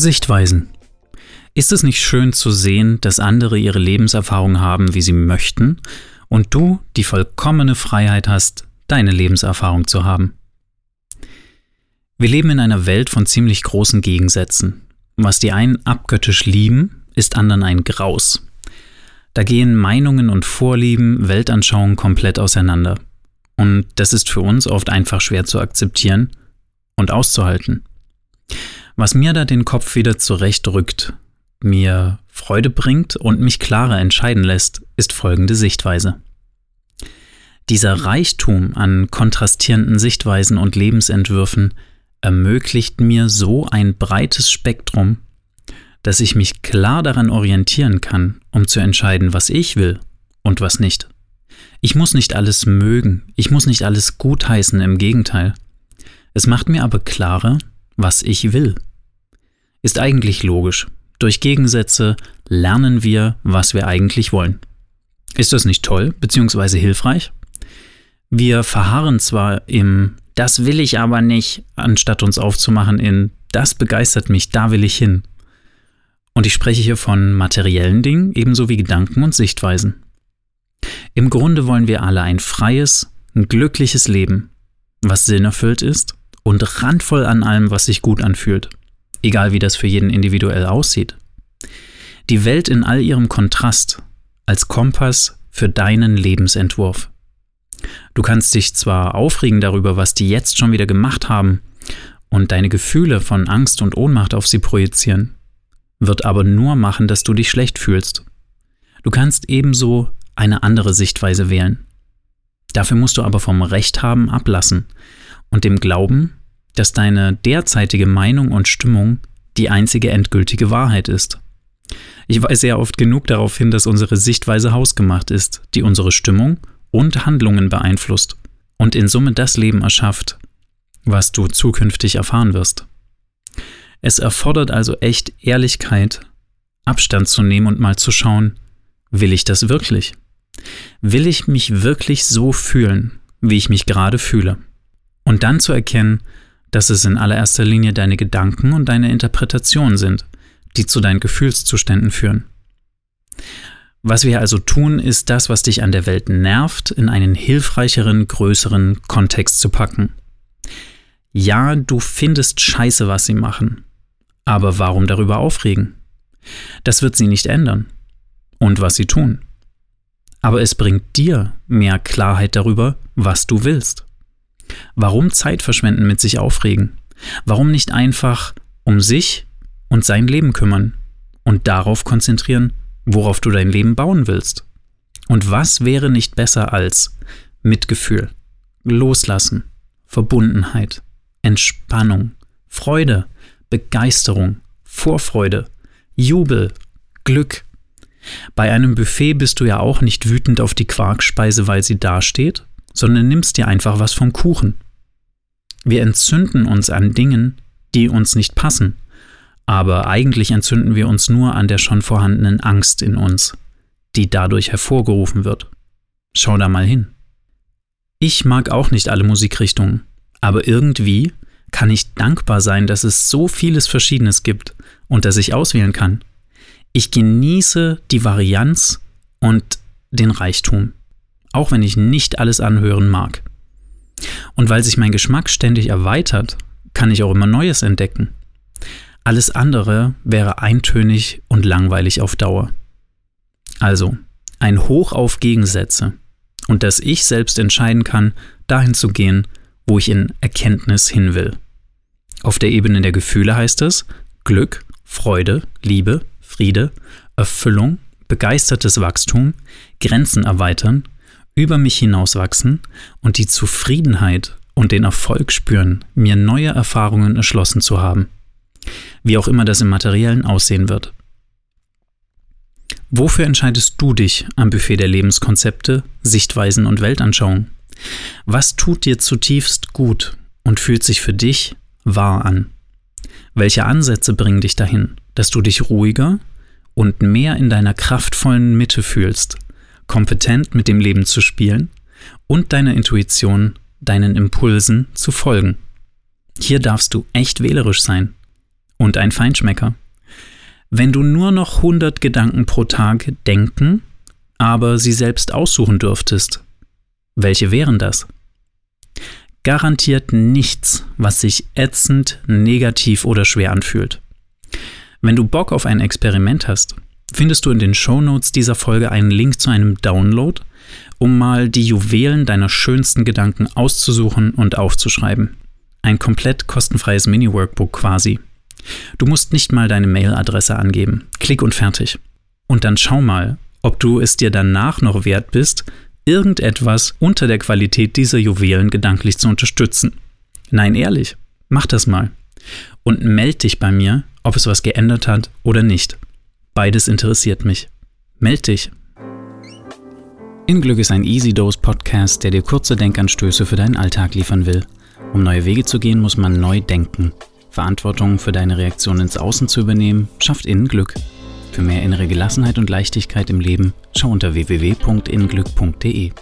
Sichtweisen. Ist es nicht schön zu sehen, dass andere ihre Lebenserfahrung haben, wie sie möchten, und du die vollkommene Freiheit hast, deine Lebenserfahrung zu haben? Wir leben in einer Welt von ziemlich großen Gegensätzen. Was die einen abgöttisch lieben, ist anderen ein Graus. Da gehen Meinungen und Vorlieben, Weltanschauungen komplett auseinander. Und das ist für uns oft einfach schwer zu akzeptieren und auszuhalten. Was mir da den Kopf wieder zurechtrückt, mir Freude bringt und mich klarer entscheiden lässt, ist folgende Sichtweise. Dieser Reichtum an kontrastierenden Sichtweisen und Lebensentwürfen ermöglicht mir so ein breites Spektrum, dass ich mich klar daran orientieren kann, um zu entscheiden, was ich will und was nicht. Ich muss nicht alles mögen, ich muss nicht alles gutheißen, im Gegenteil. Es macht mir aber klarer, was ich will ist eigentlich logisch. Durch Gegensätze lernen wir, was wir eigentlich wollen. Ist das nicht toll bzw. hilfreich? Wir verharren zwar im Das will ich aber nicht, anstatt uns aufzumachen in Das begeistert mich, da will ich hin. Und ich spreche hier von materiellen Dingen ebenso wie Gedanken und Sichtweisen. Im Grunde wollen wir alle ein freies, ein glückliches Leben, was sinnerfüllt ist und randvoll an allem, was sich gut anfühlt egal wie das für jeden individuell aussieht. Die Welt in all ihrem Kontrast als Kompass für deinen Lebensentwurf. Du kannst dich zwar aufregen darüber, was die jetzt schon wieder gemacht haben und deine Gefühle von Angst und Ohnmacht auf sie projizieren, wird aber nur machen, dass du dich schlecht fühlst. Du kannst ebenso eine andere Sichtweise wählen. Dafür musst du aber vom Recht haben ablassen und dem Glauben, dass deine derzeitige Meinung und Stimmung die einzige endgültige Wahrheit ist. Ich weise sehr oft genug darauf hin, dass unsere Sichtweise hausgemacht ist, die unsere Stimmung und Handlungen beeinflusst und in Summe das Leben erschafft, was du zukünftig erfahren wirst. Es erfordert also echt Ehrlichkeit, Abstand zu nehmen und mal zu schauen, will ich das wirklich? Will ich mich wirklich so fühlen, wie ich mich gerade fühle? Und dann zu erkennen, dass es in allererster Linie deine Gedanken und deine Interpretation sind, die zu deinen Gefühlszuständen führen. Was wir also tun, ist das, was dich an der Welt nervt, in einen hilfreicheren, größeren Kontext zu packen. Ja, du findest scheiße, was sie machen. Aber warum darüber aufregen? Das wird sie nicht ändern. Und was sie tun. Aber es bringt dir mehr Klarheit darüber, was du willst. Warum Zeit verschwenden mit sich aufregen? Warum nicht einfach um sich und sein Leben kümmern und darauf konzentrieren, worauf du dein Leben bauen willst? Und was wäre nicht besser als Mitgefühl, Loslassen, Verbundenheit, Entspannung, Freude, Begeisterung, Vorfreude, Jubel, Glück. Bei einem Buffet bist du ja auch nicht wütend auf die Quarkspeise, weil sie dasteht, sondern nimmst dir einfach was vom Kuchen. Wir entzünden uns an Dingen, die uns nicht passen, aber eigentlich entzünden wir uns nur an der schon vorhandenen Angst in uns, die dadurch hervorgerufen wird. Schau da mal hin. Ich mag auch nicht alle Musikrichtungen, aber irgendwie kann ich dankbar sein, dass es so vieles Verschiedenes gibt und dass ich auswählen kann. Ich genieße die Varianz und den Reichtum auch wenn ich nicht alles anhören mag. Und weil sich mein Geschmack ständig erweitert, kann ich auch immer Neues entdecken. Alles andere wäre eintönig und langweilig auf Dauer. Also, ein Hoch auf Gegensätze und dass ich selbst entscheiden kann, dahin zu gehen, wo ich in Erkenntnis hin will. Auf der Ebene der Gefühle heißt es Glück, Freude, Liebe, Friede, Erfüllung, begeistertes Wachstum, Grenzen erweitern, über mich hinauswachsen und die Zufriedenheit und den Erfolg spüren, mir neue Erfahrungen erschlossen zu haben. wie auch immer das im materiellen aussehen wird. Wofür entscheidest du dich am Buffet der Lebenskonzepte, Sichtweisen und Weltanschauung? Was tut dir zutiefst gut und fühlt sich für dich wahr an? Welche Ansätze bringen dich dahin, dass du dich ruhiger und mehr in deiner kraftvollen Mitte fühlst, kompetent mit dem Leben zu spielen und deiner Intuition, deinen Impulsen zu folgen? Hier darfst du echt wählerisch sein und ein Feinschmecker. Wenn du nur noch 100 Gedanken pro Tag denken, aber sie selbst aussuchen dürftest, welche wären das? Garantiert nichts, was sich ätzend, negativ oder schwer anfühlt. Wenn du Bock auf ein Experiment hast, findest du in den Shownotes dieser Folge einen Link zu einem Download, um mal die Juwelen deiner schönsten Gedanken auszusuchen und aufzuschreiben. Ein komplett kostenfreies Mini-Workbook quasi. Du musst nicht mal deine Mailadresse angeben. Klick und fertig. Und dann schau mal, ob du es dir danach noch wert bist, irgendetwas unter der Qualität dieser Juwelen gedanklich zu unterstützen. Nein, ehrlich, mach das mal. Und meld dich bei mir, ob es was geändert hat oder nicht. Beides interessiert mich. Meld dich. In Glück ist ein Easy Dose Podcast, der dir kurze Denkanstöße für deinen Alltag liefern will. Um neue Wege zu gehen, muss man neu denken. Verantwortung für deine Reaktion ins Außen zu übernehmen, schafft innen Glück. Für mehr innere Gelassenheit und Leichtigkeit im Leben schau unter www.innenglück.de.